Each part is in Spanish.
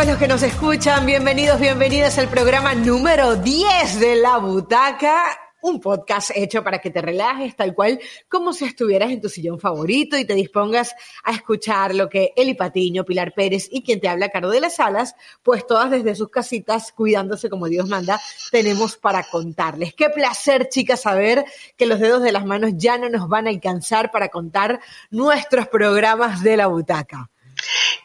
todos los que nos escuchan. Bienvenidos, bienvenidas al programa número 10 de La Butaca. Un podcast hecho para que te relajes tal cual como si estuvieras en tu sillón favorito y te dispongas a escuchar lo que Eli Patiño, Pilar Pérez y quien te habla, Caro de las Alas, pues todas desde sus casitas, cuidándose como Dios manda, tenemos para contarles. Qué placer, chicas, saber que los dedos de las manos ya no nos van a alcanzar para contar nuestros programas de La Butaca.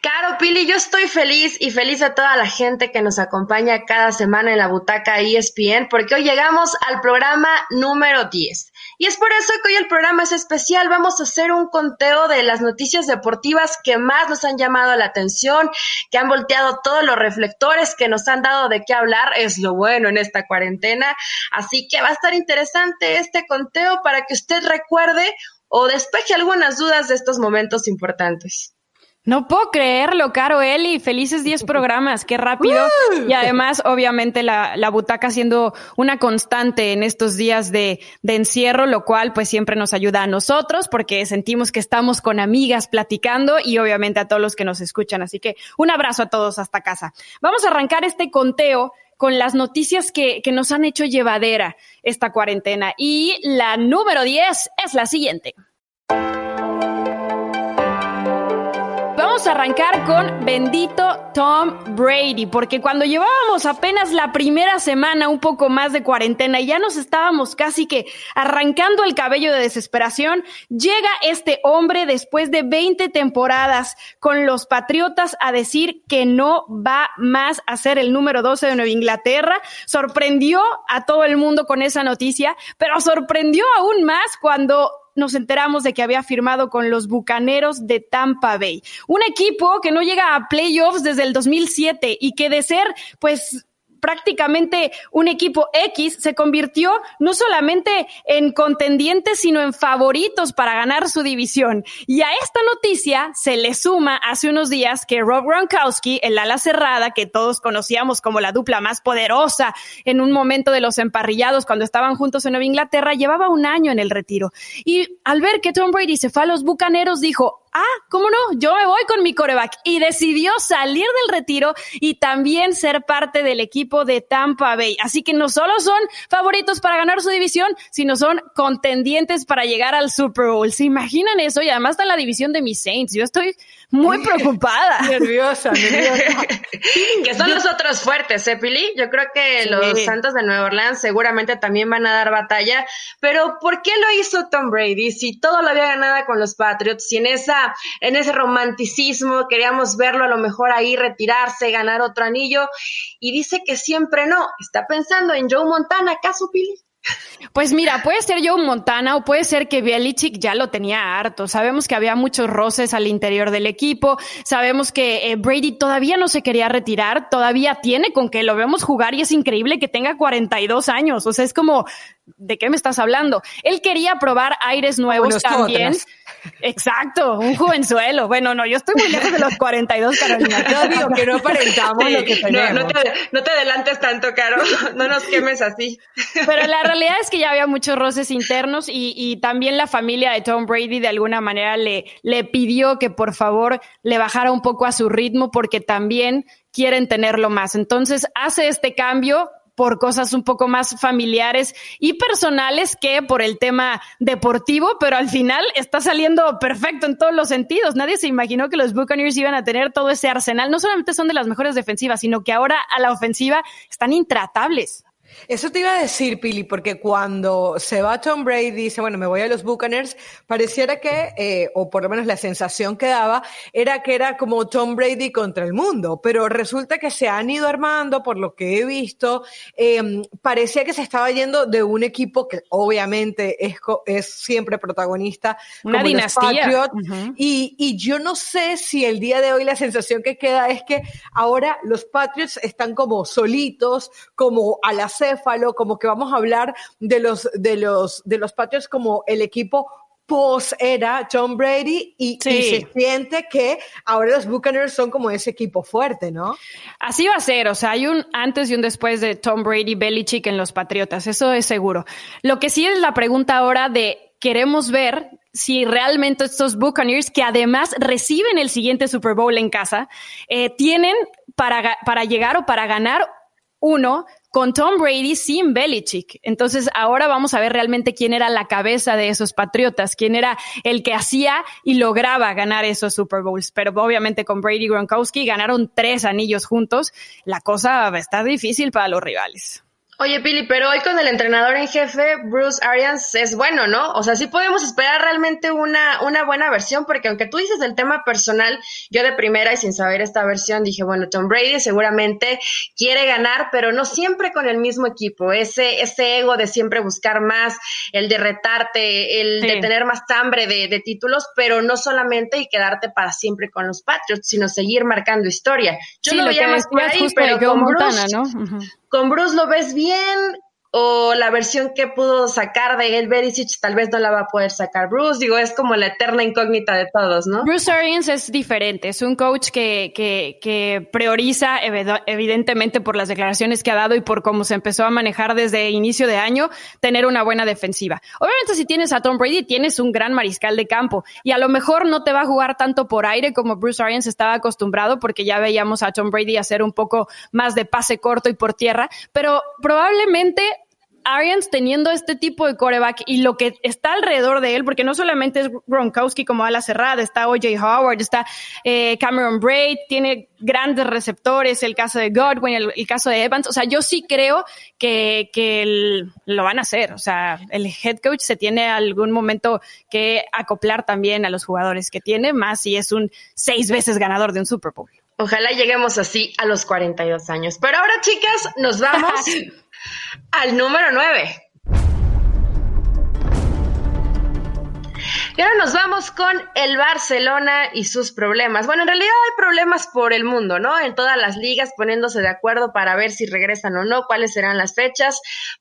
Caro Pili, yo estoy feliz y feliz a toda la gente que nos acompaña cada semana en la butaca ESPN, porque hoy llegamos al programa número 10. Y es por eso que hoy el programa es especial. Vamos a hacer un conteo de las noticias deportivas que más nos han llamado la atención, que han volteado todos los reflectores, que nos han dado de qué hablar. Es lo bueno en esta cuarentena. Así que va a estar interesante este conteo para que usted recuerde o despeje algunas dudas de estos momentos importantes. No puedo creerlo, Caro Eli. Felices 10 programas, qué rápido. Y además, obviamente, la, la, butaca siendo una constante en estos días de, de, encierro, lo cual pues siempre nos ayuda a nosotros porque sentimos que estamos con amigas platicando y obviamente a todos los que nos escuchan. Así que un abrazo a todos hasta casa. Vamos a arrancar este conteo con las noticias que, que nos han hecho llevadera esta cuarentena. Y la número 10 es la siguiente. Vamos a arrancar con bendito Tom Brady, porque cuando llevábamos apenas la primera semana, un poco más de cuarentena, y ya nos estábamos casi que arrancando el cabello de desesperación, llega este hombre después de 20 temporadas con los Patriotas a decir que no va más a ser el número 12 de Nueva Inglaterra. Sorprendió a todo el mundo con esa noticia, pero sorprendió aún más cuando nos enteramos de que había firmado con los Bucaneros de Tampa Bay. Un equipo que no llega a playoffs desde el 2007 y que de ser, pues, prácticamente un equipo X se convirtió no solamente en contendientes, sino en favoritos para ganar su división. Y a esta noticia se le suma hace unos días que Rob Gronkowski, el ala cerrada, que todos conocíamos como la dupla más poderosa en un momento de los emparrillados cuando estaban juntos en Nueva Inglaterra, llevaba un año en el retiro. Y al ver que Tom Brady se fue a los Bucaneros, dijo, ah, ¿cómo no? Yo me voy con mi coreback. Y decidió salir del retiro y también ser parte del equipo de Tampa Bay. Así que no solo son favoritos para ganar su división, sino son contendientes para llegar al Super Bowl. ¿Se imaginan eso? Y además está en la división de mis Saints. Yo estoy muy preocupada. nerviosa, nerviosa. que son los otros fuertes, ¿eh, Pili? Yo creo que los Santos de Nueva Orleans seguramente también van a dar batalla. Pero ¿por qué lo hizo Tom Brady? Si todo lo había ganado con los Patriots, si en esa en ese romanticismo, queríamos verlo a lo mejor ahí retirarse, ganar otro anillo, y dice que siempre no, está pensando en Joe Montana, ¿acaso Pili? Pues mira, puede ser Joe Montana o puede ser que Belichick ya lo tenía harto. Sabemos que había muchos roces al interior del equipo. Sabemos que eh, Brady todavía no se quería retirar, todavía tiene con que lo vemos jugar y es increíble que tenga 42 años. O sea, es como, ¿de qué me estás hablando? Él quería probar aires nuevos también. Exacto, un jovenzuelo. Bueno, no, yo estoy muy lejos de los 42, Carolina. Yo digo que no aparentamos lo que tenemos. No, te, no te adelantes tanto, Caro. No nos quemes así. Pero la realidad es que ya había muchos roces internos y, y también la familia de Tom Brady de alguna manera le, le pidió que por favor le bajara un poco a su ritmo porque también quieren tenerlo más. Entonces hace este cambio, por cosas un poco más familiares y personales que por el tema deportivo, pero al final está saliendo perfecto en todos los sentidos. Nadie se imaginó que los Buccaneers iban a tener todo ese arsenal. No solamente son de las mejores defensivas, sino que ahora a la ofensiva están intratables. Eso te iba a decir, Pili, porque cuando se va Tom Brady y dice, bueno, me voy a los Buccaneers, pareciera que, eh, o por lo menos la sensación que daba, era que era como Tom Brady contra el mundo, pero resulta que se han ido armando, por lo que he visto, eh, parecía que se estaba yendo de un equipo que obviamente es, es siempre protagonista. Una como dinastía. Los Patriots, y, y yo no sé si el día de hoy la sensación que queda es que ahora los Patriots están como solitos, como a la como que vamos a hablar de los, de los, de los patios como el equipo post era Tom Brady y, Sí. y se siente que ahora los Buccaneers son como ese equipo fuerte, ¿no? Así va a ser, o sea, hay un antes y un después de Tom Brady, Belichick en los Patriotas, eso es seguro. Lo que sí es la pregunta ahora de queremos ver si realmente estos Buccaneers, que además reciben el siguiente Super Bowl en casa, eh, tienen para, para llegar o para ganar uno con Tom Brady sin Belichick. Entonces ahora vamos a ver realmente quién era la cabeza de esos Patriotas, quién era el que hacía y lograba ganar esos Super Bowls. Pero obviamente con Brady y Gronkowski ganaron tres anillos juntos. La cosa está difícil para los rivales. Oye, Pili, pero hoy con el entrenador en jefe, Bruce Arians, es bueno, ¿no? O sea, sí podemos esperar realmente una, una buena versión, porque aunque tú dices el tema personal, yo de primera y sin saber esta versión dije, bueno, Tom Brady seguramente quiere ganar, pero no siempre con el mismo equipo. Ese, ese ego de siempre buscar más, el de retarte, el de tener más hambre de, de, títulos, pero no solamente y quedarte para siempre con los Patriots, sino seguir marcando historia. Yo sí, lo veía más por ahí, pero con Montana, ¿no? con Bruce lo ves bien, real o la versión que pudo sacar de El Berisic tal vez no la va a poder sacar Bruce. Digo, es como la eterna incógnita de todos, ¿no? Bruce Arians es diferente, es un coach que, que, que prioriza evidentemente por las declaraciones que ha dado y por cómo se empezó a manejar desde inicio de año, tener una buena defensiva. Obviamente si tienes a Tom Brady, tienes un gran mariscal de campo y a lo mejor no te va a jugar tanto por aire como Bruce Arians estaba acostumbrado porque ya veíamos a Tom Brady hacer un poco más de pase corto y por tierra, pero probablemente Arians teniendo este tipo de coreback y lo que está alrededor de él, porque no solamente es Gronkowski como ala cerrada, está OJ Howard, está eh, Cameron Braid, tiene grandes receptores, el caso de Godwin, el, caso de Evans. O sea, yo sí creo que, que lo van a hacer. O sea, el head coach se tiene algún momento que acoplar también a los jugadores que tiene, más si es un seis veces ganador de un Super Bowl. Ojalá lleguemos así a los 42 años. Pero ahora, chicas, nos vamos al número 9. Y ahora nos vamos con el Barcelona y sus problemas. Bueno, en realidad hay problemas por el mundo, ¿no? En todas las ligas poniéndose de acuerdo para ver si regresan o no, cuáles serán las fechas.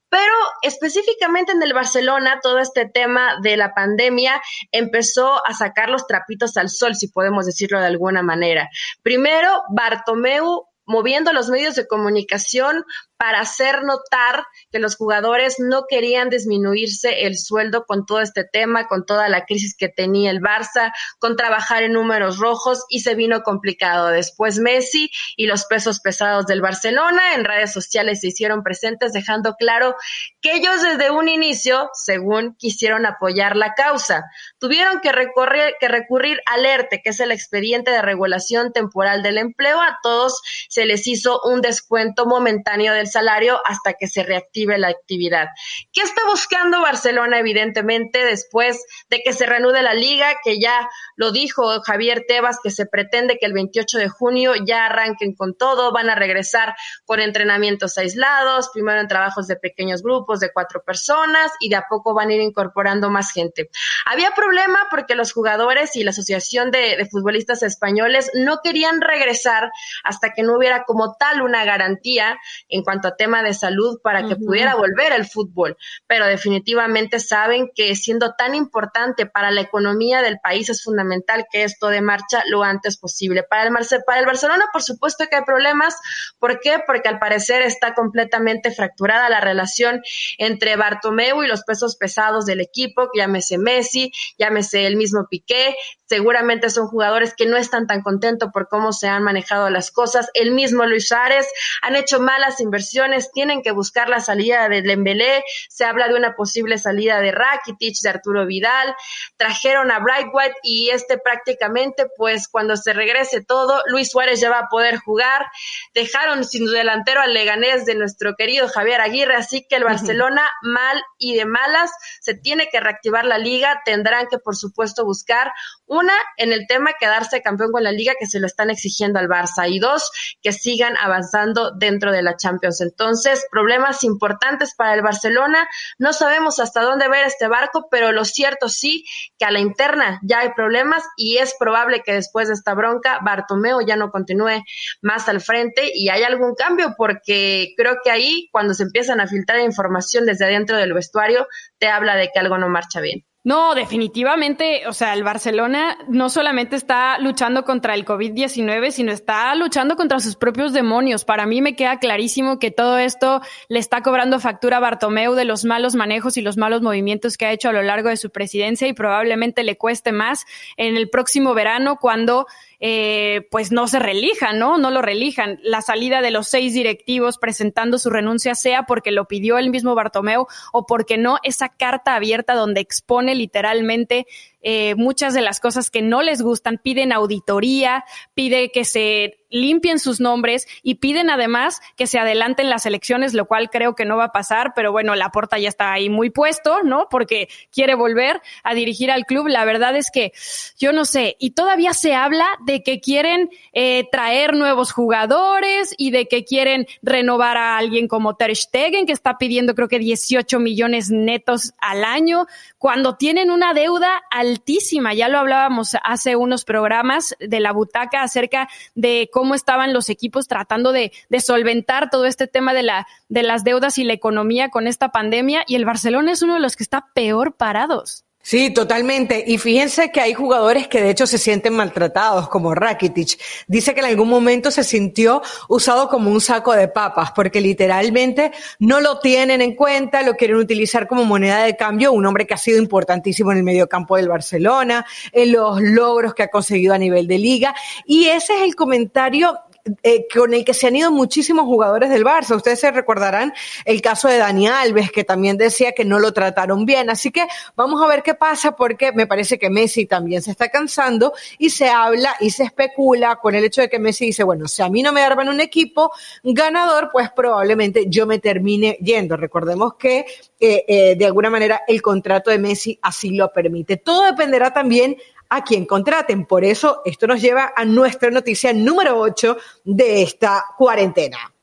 Pero específicamente en el Barcelona, todo este tema de la pandemia empezó a sacar los trapitos al sol, si podemos decirlo de alguna manera. Primero, Bartomeu moviendo los medios de comunicación para hacer notar que los jugadores no querían disminuirse el sueldo con todo este tema, con toda la crisis que tenía el Barça, con trabajar en números rojos y se vino complicado. Después Messi y los pesos pesados del Barcelona en redes sociales se hicieron presentes dejando claro que ellos desde un inicio, según quisieron apoyar la causa, tuvieron que, recorrer, que recurrir al ERTE, que es el expediente de regulación temporal del empleo. A todos se les hizo un descuento momentáneo del salario hasta que se reactive la actividad. ¿Qué está buscando Barcelona, evidentemente, después de que se reanude la liga, que ya lo dijo Javier Tebas, que se pretende que el 28 de junio ya arranquen con todo, van a regresar con entrenamientos aislados, primero en trabajos de pequeños grupos de cuatro personas y de a poco van a ir incorporando más gente. Había problema porque los jugadores y la Asociación de, de Futbolistas Españoles no querían regresar hasta que no hubiera como tal una garantía en cuanto a tema de salud para que pudiera volver el fútbol, pero definitivamente saben que siendo tan importante para la economía del país es fundamental que esto de marcha lo antes posible. Para el, para el Barcelona, por supuesto que hay problemas. ¿Por qué? Porque al parecer está completamente fracturada la relación entre Bartomeu y los pesos pesados del equipo, llámese Messi, llámese el mismo Piqué, seguramente son jugadores que no están tan contentos por cómo se han manejado las cosas. El mismo Luis Suárez han hecho malas inversiones, tienen que buscar la salida de Dembélé, se habla de una posible salida de Rakitic, de Arturo Vidal, trajeron a White y este prácticamente pues cuando se regrese todo, Luis Suárez ya va a poder jugar. Dejaron sin delantero al Leganés de nuestro querido Javier Aguirre, así que el Barcelona mal y de malas se tiene que reactivar la liga, tendrán que por supuesto buscar una, en el tema quedarse campeón con la liga que se lo están exigiendo al Barça y dos, que sigan avanzando dentro de la Champions. Entonces, problemas importantes para el Barcelona. No sabemos hasta dónde ver este barco, pero lo cierto sí que a la interna ya hay problemas y es probable que después de esta bronca Bartomeo ya no continúe más al frente y hay algún cambio porque creo que ahí cuando se empiezan a filtrar información desde adentro del vestuario te habla de que algo no marcha bien. No, definitivamente, o sea, el Barcelona no solamente está luchando contra el COVID-19, sino está luchando contra sus propios demonios. Para mí me queda clarísimo que todo esto le está cobrando factura a Bartomeu de los malos manejos y los malos movimientos que ha hecho a lo largo de su presidencia y probablemente le cueste más en el próximo verano cuando eh, pues no se relijan, ¿no? No lo relijan. La salida de los seis directivos presentando su renuncia sea porque lo pidió el mismo Bartomeu o porque no, esa carta abierta donde expone literalmente eh, muchas de las cosas que no les gustan, piden auditoría, pide que se limpien sus nombres y piden además que se adelanten las elecciones, lo cual creo que no va a pasar, pero bueno, la porta ya está ahí muy puesto, ¿no? Porque quiere volver a dirigir al club. La verdad es que yo no sé, y todavía se habla de que quieren eh, traer nuevos jugadores y de que quieren renovar a alguien como Ter Stegen, que está pidiendo creo que 18 millones netos al año, cuando tienen una deuda al altísima. Ya lo hablábamos hace unos programas de la butaca acerca de cómo estaban los equipos tratando de, solventar todo este tema de, la, de las deudas y la economía con esta pandemia y el Barcelona es uno de los que está peor parados. Sí, totalmente. Y fíjense que hay jugadores que de hecho se sienten maltratados, como Rakitic. Dice que en algún momento se sintió usado como un saco de papas, porque literalmente no lo tienen en cuenta, lo quieren utilizar como moneda de cambio. Un hombre que ha sido importantísimo en el mediocampo del Barcelona, en los logros que ha conseguido a nivel de liga. Y ese es el comentario eh, con el que se han ido muchísimos jugadores del Barça. Ustedes se recordarán el caso de Dani Alves, que también decía que no lo trataron bien. Así que vamos a ver qué pasa, porque me parece que Messi también se está cansando y se habla y se especula con el hecho de que Messi dice, bueno, si a mí no me arman un equipo ganador, pues probablemente yo me termine yendo. Recordemos que eh, eh, de alguna manera el contrato de Messi así lo permite. Todo dependerá también a quien contraten. Por eso esto nos lleva a nuestra noticia número 8 de esta cuarentena.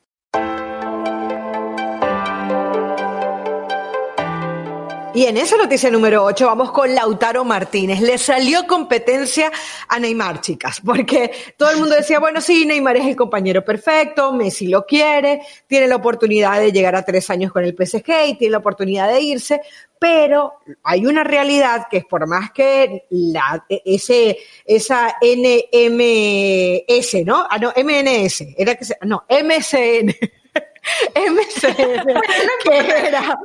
Y en esa noticia número 8 vamos con Lautaro Martínez. Le salió competencia a Neymar, chicas, porque todo el mundo decía, bueno, sí, Neymar es el compañero perfecto, Messi lo quiere, tiene la oportunidad de llegar a tres años con el PSG y tiene la oportunidad de irse, pero hay una realidad que es por más que la, ese, esa NMS, ¿no? Ah, no, MNS, era que se, no, MCN. MCN, que era.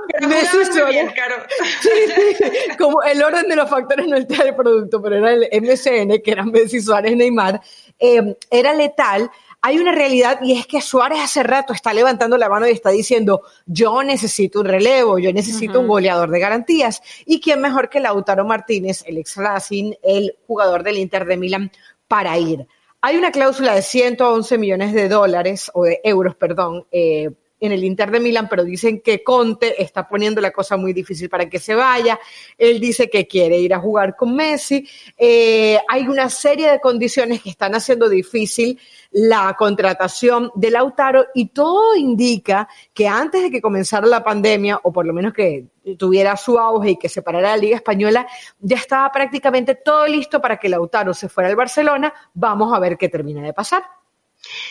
Sí, sí, como el orden de los factores no está el producto, pero era el MCN, que era Messi Suárez Neymar, eh, era letal hay una realidad y es que Suárez hace rato está levantando la mano y está diciendo, yo necesito un relevo, yo necesito un goleador de garantías. ¿Y quién mejor que Lautaro Martínez, el ex Racing, el jugador del Inter de Milán, para ir? Hay una cláusula de 111 millones de dólares, o de euros, perdón, eh, en el Inter de Milán, pero dicen que Conte está poniendo la cosa muy difícil para que se vaya. Él dice que quiere ir a jugar con Messi. Eh, hay una serie de condiciones que están haciendo difícil la contratación de Lautaro y todo indica que antes de que comenzara la pandemia, o por lo menos que tuviera su auge y que se parara la Liga Española, ya estaba prácticamente todo listo para que Lautaro se fuera al Barcelona. Vamos a ver qué termina de pasar.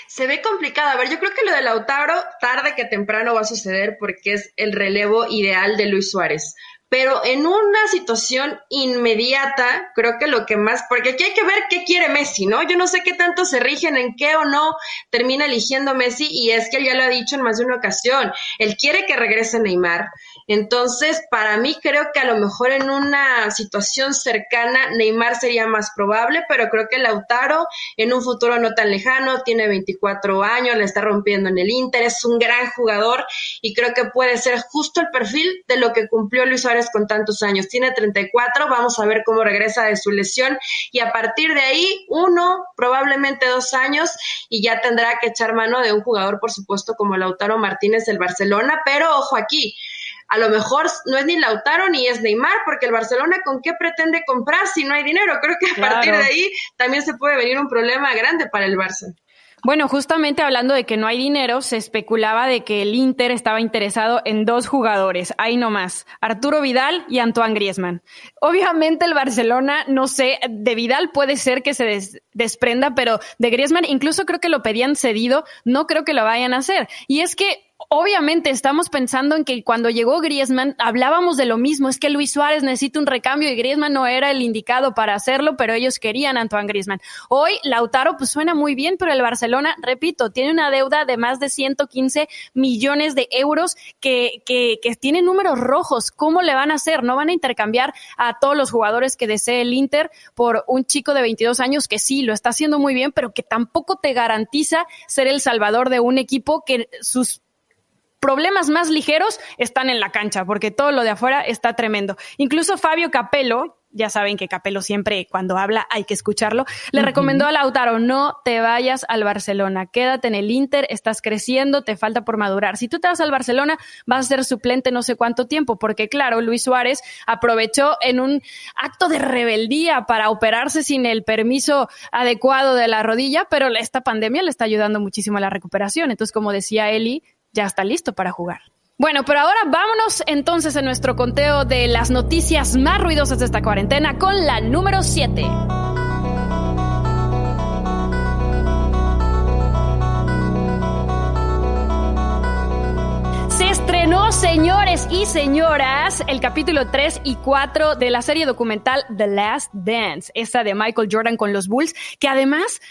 Se ve complicado. A ver, yo creo que lo de Lautaro tarde que temprano va a suceder porque es el relevo ideal de Luis Suárez. Pero en una situación inmediata, creo que lo que más, porque aquí hay que ver qué quiere Messi, ¿no? Yo no sé qué tanto se rigen en qué o no termina eligiendo Messi y es que él ya lo ha dicho en más de una ocasión, él quiere que regrese Neymar, entonces, para mí creo que a lo mejor en una situación cercana Neymar sería más probable, pero creo que Lautaro en un futuro no tan lejano, tiene 24 años, le está rompiendo en el Inter, es un gran jugador y creo que puede ser justo el perfil de lo que cumplió Luis Suárez con tantos años. Tiene 34, vamos a ver cómo regresa de su lesión y a partir de ahí, uno, probablemente dos años y ya tendrá que echar mano de un jugador, por supuesto, como Lautaro Martínez del Barcelona, pero ojo aquí, a lo mejor no es ni Lautaro ni es Neymar, porque el Barcelona con qué pretende comprar si no hay dinero. Creo que a partir de ahí también se puede venir un problema grande para el Barça. Bueno, justamente hablando de que no hay dinero, se especulaba de que el Inter estaba interesado en dos jugadores, ahí nomás, Arturo Vidal y Antoine Griezmann. Obviamente el Barcelona, no sé, de Vidal puede ser que se desprenda, pero de Griezmann incluso creo que lo pedían cedido, no creo que lo vayan a hacer. Y es que obviamente estamos pensando en que cuando llegó Griezmann hablábamos de lo mismo, es que Luis Suárez necesita un recambio y Griezmann no era el indicado para hacerlo, pero ellos querían Antoine Griezmann. Hoy Lautaro pues suena muy bien, pero el Barcelona, repito, tiene una deuda de más de 115 millones de euros que, que, que tiene números rojos. ¿Cómo le van a hacer? No van a intercambiar a todos los jugadores que desee el Inter por un chico de 22 años que sí, lo está haciendo muy bien, pero que tampoco te garantiza ser el salvador de un equipo que sus problemas más ligeros están en la cancha, porque todo lo de afuera está tremendo. Incluso Fabio Capello, ya saben que Capello siempre cuando habla hay que escucharlo, le recomendó a Lautaro, no te vayas al Barcelona, quédate en el Inter, estás creciendo, te falta por madurar. Si tú te vas al Barcelona, vas a ser suplente no sé cuánto tiempo, porque claro, Luis Suárez aprovechó en un acto de rebeldía para operarse sin el permiso adecuado de la rodilla, pero esta pandemia le está ayudando muchísimo a la recuperación. Entonces, como decía Eli, ya está listo para jugar. Bueno, pero ahora vámonos entonces en nuestro conteo de las noticias más ruidosas de esta cuarentena con la número 7. Se estrenó, señores y señoras, el capítulo 3 y 4 de la serie documental The Last Dance, esa de Michael Jordan con los Bulls, que además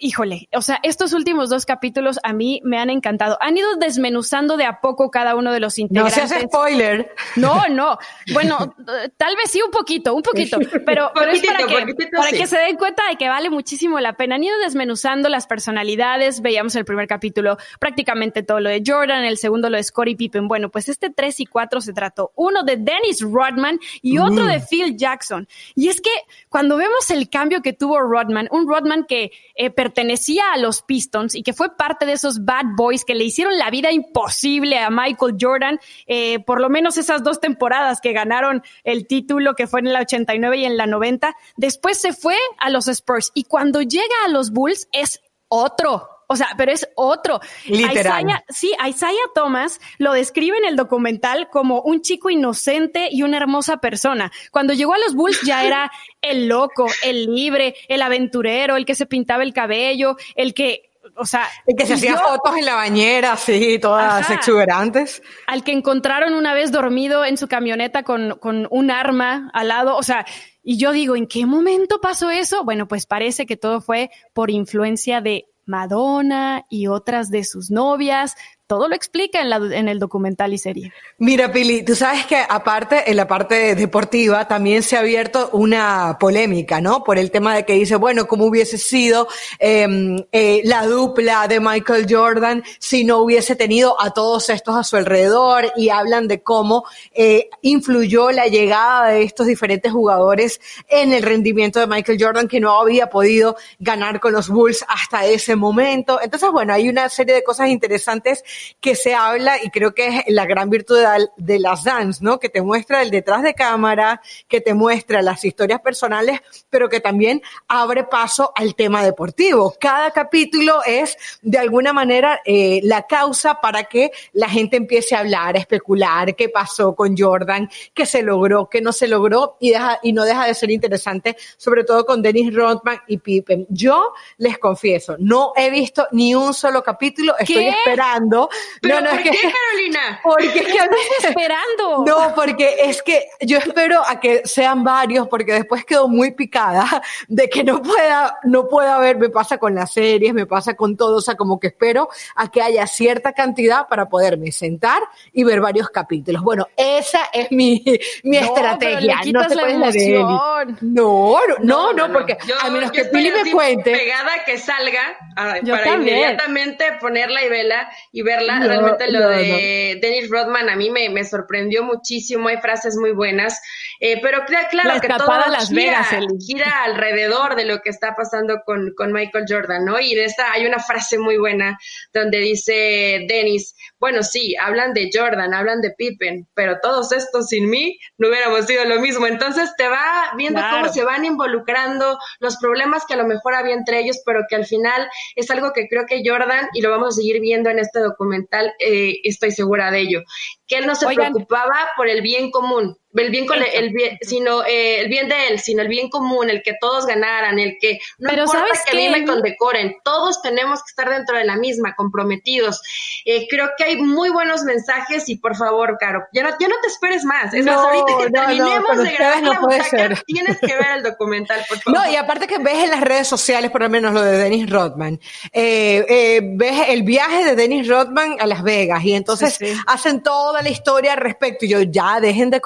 híjole, o sea, estos últimos dos capítulos a mí me han encantado. Han ido desmenuzando de a poco cada uno de los integrantes. No seas spoiler. No, no. Bueno, tal vez sí un poquito, un poquito, pero, pero es para, que, para que se den cuenta de que vale muchísimo la pena. Han ido desmenuzando las personalidades. Veíamos el primer capítulo prácticamente todo lo de Jordan, el segundo lo de Scottie Pippen. Bueno, pues este 3 y 4 se trató uno de Dennis Rodman y otro de Phil Jackson. Y es que cuando vemos el cambio que tuvo Rodman, un Rodman que eh, pertenecía a los Pistons y que fue parte de esos bad boys que le hicieron la vida imposible a Michael Jordan, eh, por lo menos esas dos temporadas que ganaron el título, que fue en la 89 y en la 90. Después se fue a los Spurs y cuando llega a los Bulls es otro, o sea, pero es otro. Literal. Isaiah, sí, Isaiah Thomas lo describe en el documental como un chico inocente y una hermosa persona. Cuando llegó a los Bulls ya era el loco, el libre, el aventurero, el que se pintaba el cabello, el que o sea, el que se hacía fotos en la bañera, sí, todas Ajá, exuberantes. Al que encontraron una vez dormido en su camioneta con, con un arma al lado, o sea, y yo digo, ¿en qué momento pasó eso? Bueno, pues parece que todo fue por influencia de Madonna y otras de sus novias, todo lo explica en, la, en, el documental y serie. Mira, Pili, tú sabes que aparte, en la parte deportiva, también se ha abierto una polémica, ¿no? Por el tema de que dice, bueno, ¿cómo hubiese sido eh, eh, la dupla de Michael Jordan si no hubiese tenido a todos estos a su alrededor? Y hablan de cómo eh, influyó la llegada de estos diferentes jugadores en el rendimiento de Michael Jordan, que no había podido ganar con los Bulls hasta ese momento. Entonces, bueno, hay una serie de cosas interesantes que se habla y creo que es la gran virtud de, las dance, ¿no? Que te muestra el detrás de cámara, que te muestra las historias personales, pero que también abre paso al tema deportivo. Cada capítulo es de alguna manera eh, la causa para que la gente empiece a hablar, a especular qué pasó con Jordan, qué se logró, qué no se logró y, deja, y no deja de ser interesante, sobre todo con Dennis Rodman y Pippen. Yo les confieso, no he visto ni un solo capítulo, estoy esperando ¿Pero no, no, ¿por es que, qué, Carolina? Porque es que estás esperando? No, porque es que yo espero a que sean varios, porque después quedo muy picada de que no pueda, no pueda haber, me pasa con las series, me pasa con todo, o sea, como que espero a que haya cierta cantidad para poderme sentar y ver varios capítulos. Bueno, esa es mi, mi no, estrategia. Pero le no la emoción. No, no, no, no, porque yo, a menos que Pili me cuente. pegada que salga a, Yo para también. inmediatamente ponerla y verla y verla. No, Realmente lo no, de Dennis Rodman a mí me, me sorprendió muchísimo. Hay frases muy buenas, eh, pero claro La que todo Las gira, Vegas, Eli. gira alrededor de lo que está pasando con, con Michael Jordan, ¿no? Y de esta hay una frase muy buena donde dice Dennis, bueno, sí, hablan de Jordan, hablan de Pippen, pero todos estos sin mí no hubiéramos sido lo mismo. Entonces te va viendo Claro. cómo se van involucrando los problemas que a lo mejor había entre ellos, pero que al final es algo que creo que Jordan, y lo vamos a seguir viendo en este documental, eh, estoy segura de ello, que él no se Oigan. preocupaba por el bien común, el bien, con el bien sino eh, el bien de él, sino el bien común, el que todos ganaran, el que no Pero importa ¿sabes que a mí me condecoren, todos tenemos que estar dentro de la misma, comprometidos. Eh, creo que hay muy buenos mensajes y por favor, Caro, ya no, ya no te esperes más. Es más, No, ahorita que no, no, terminemos con de grabar no la butaca, tienes que ver el documental, por favor. No, y aparte que ves en las redes sociales, por lo menos lo de Dennis Rodman, eh, eh, ves el viaje de Dennis Rodman a Las Vegas y entonces Sí, sí. hacen toda la historia al respecto. Y yo ya dejen de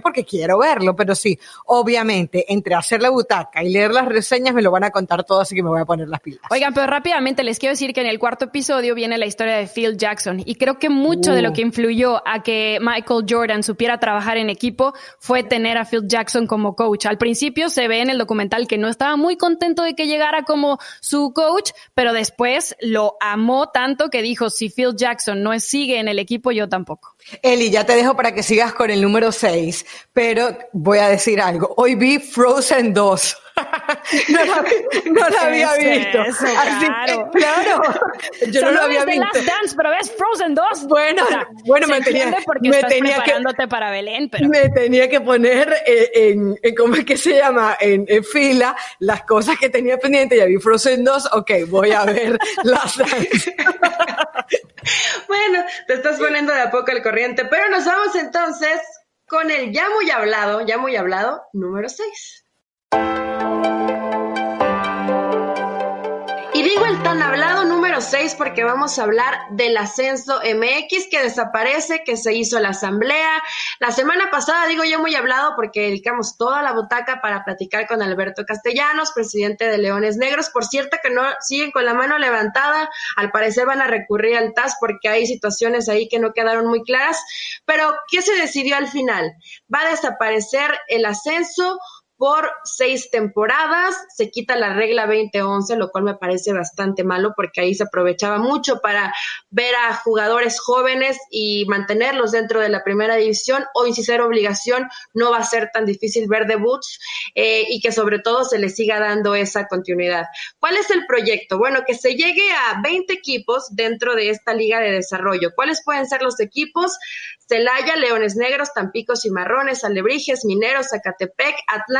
porque quiero verlo, pero sí, obviamente, entre hacer la butaca y leer las reseñas me lo van a contar todo, así que me voy a poner las pilas. Oigan, pero rápidamente les quiero decir que en el cuarto episodio viene la historia de Phil Jackson y creo que mucho de lo Uh. que influyó a que Michael Jordan supiera trabajar en equipo fue tener a Phil Jackson como coach. Al principio se ve en el documental que no estaba muy contento de que llegara como su coach, pero después lo amó tanto que dijo, si Phil Jackson no sigue en el equipo, yo tampoco. Eli, ya te dejo para que sigas con el número 6, pero voy a decir algo. Hoy vi Frozen 2. no la, no la había ¿Qué es visto. eso, Así Caro? que, claro, yo no Solo lo había ves The visto. Last Dance, pero ves Frozen 2. Bueno, bueno, se me tenía- me estás tenía que- para Belén, pero... Me tenía que poner eh, en, en, ¿cómo es que se llama? En, en fila las cosas que tenía pendiente. Ya vi Frozen 2, ok, voy a ver las Dance. Bueno, te estás poniendo de a poco al corriente, pero nos vamos entonces con el ya muy hablado, ya muy hablado, número 6. El tan hablado número 6 porque vamos a hablar del ascenso MX que desaparece, que se hizo la asamblea. La semana pasada digo ya muy hablado porque dedicamos toda la butaca para platicar con Alberto Castellanos, presidente de Leones Negros. Por cierto que no siguen con la mano levantada, al parecer van a recurrir al TAS porque hay situaciones ahí que no quedaron muy claras. Pero, ¿qué se decidió al final? Va a desaparecer el ascenso por seis temporadas, se quita la regla 2011, lo cual me parece bastante malo porque ahí se aprovechaba mucho para ver a jugadores jóvenes y mantenerlos dentro de la primera división. Hoy, si ser obligación, no va a ser tan difícil ver debuts eh, y que sobre todo se le siga dando esa continuidad. ¿Cuál es el proyecto? Bueno, que se llegue a 20 equipos dentro de esta liga de desarrollo. ¿Cuáles pueden ser los equipos? Celaya, Leones Negros, Tampicos y Marrones, Alebrijes, Mineros, Zacatepec,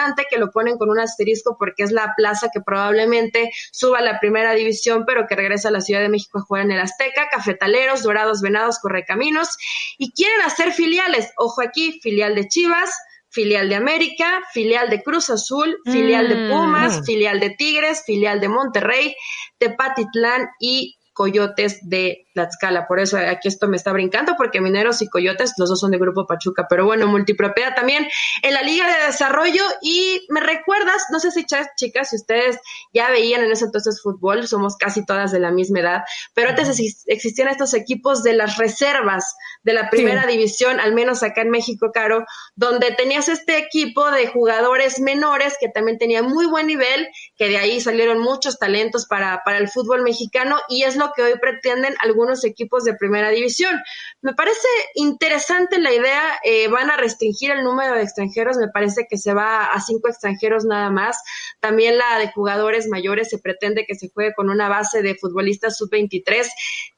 Atlante, que lo ponen con un asterisco porque es la plaza que probablemente suba a la primera división, pero que regresa a la Ciudad de México a jugar en el Azteca, Cafetaleros, Dorados, Venados, Correcaminos, y quieren hacer filiales. Ojo aquí, filial de Chivas, filial de América, filial de Cruz Azul, filial de Pumas, Mm. filial de Tigres, filial de Monterrey, Tepatitlán y Coyotes de Tlaxcala. Por eso aquí esto me está brincando, porque Mineros y Coyotes, los dos son de Grupo Pachuca, pero bueno, multipropiedad también en la Liga de Desarrollo. Y me recuerdas, no sé si chas- chicas, si ustedes ya veían en ese entonces fútbol, somos casi todas de la misma edad, pero antes exis- existían estos equipos de las reservas de la primera división, al menos acá en México, Caro, donde tenías este equipo de jugadores menores que también tenía muy buen nivel, que de ahí salieron muchos talentos para, para el fútbol mexicano y es lo que hoy pretenden algunos equipos de primera división. Me parece interesante la idea, eh, van a restringir el número de extranjeros, me parece que se va a cinco extranjeros nada más. También la de jugadores mayores se pretende que se juegue con una base de futbolistas sub-23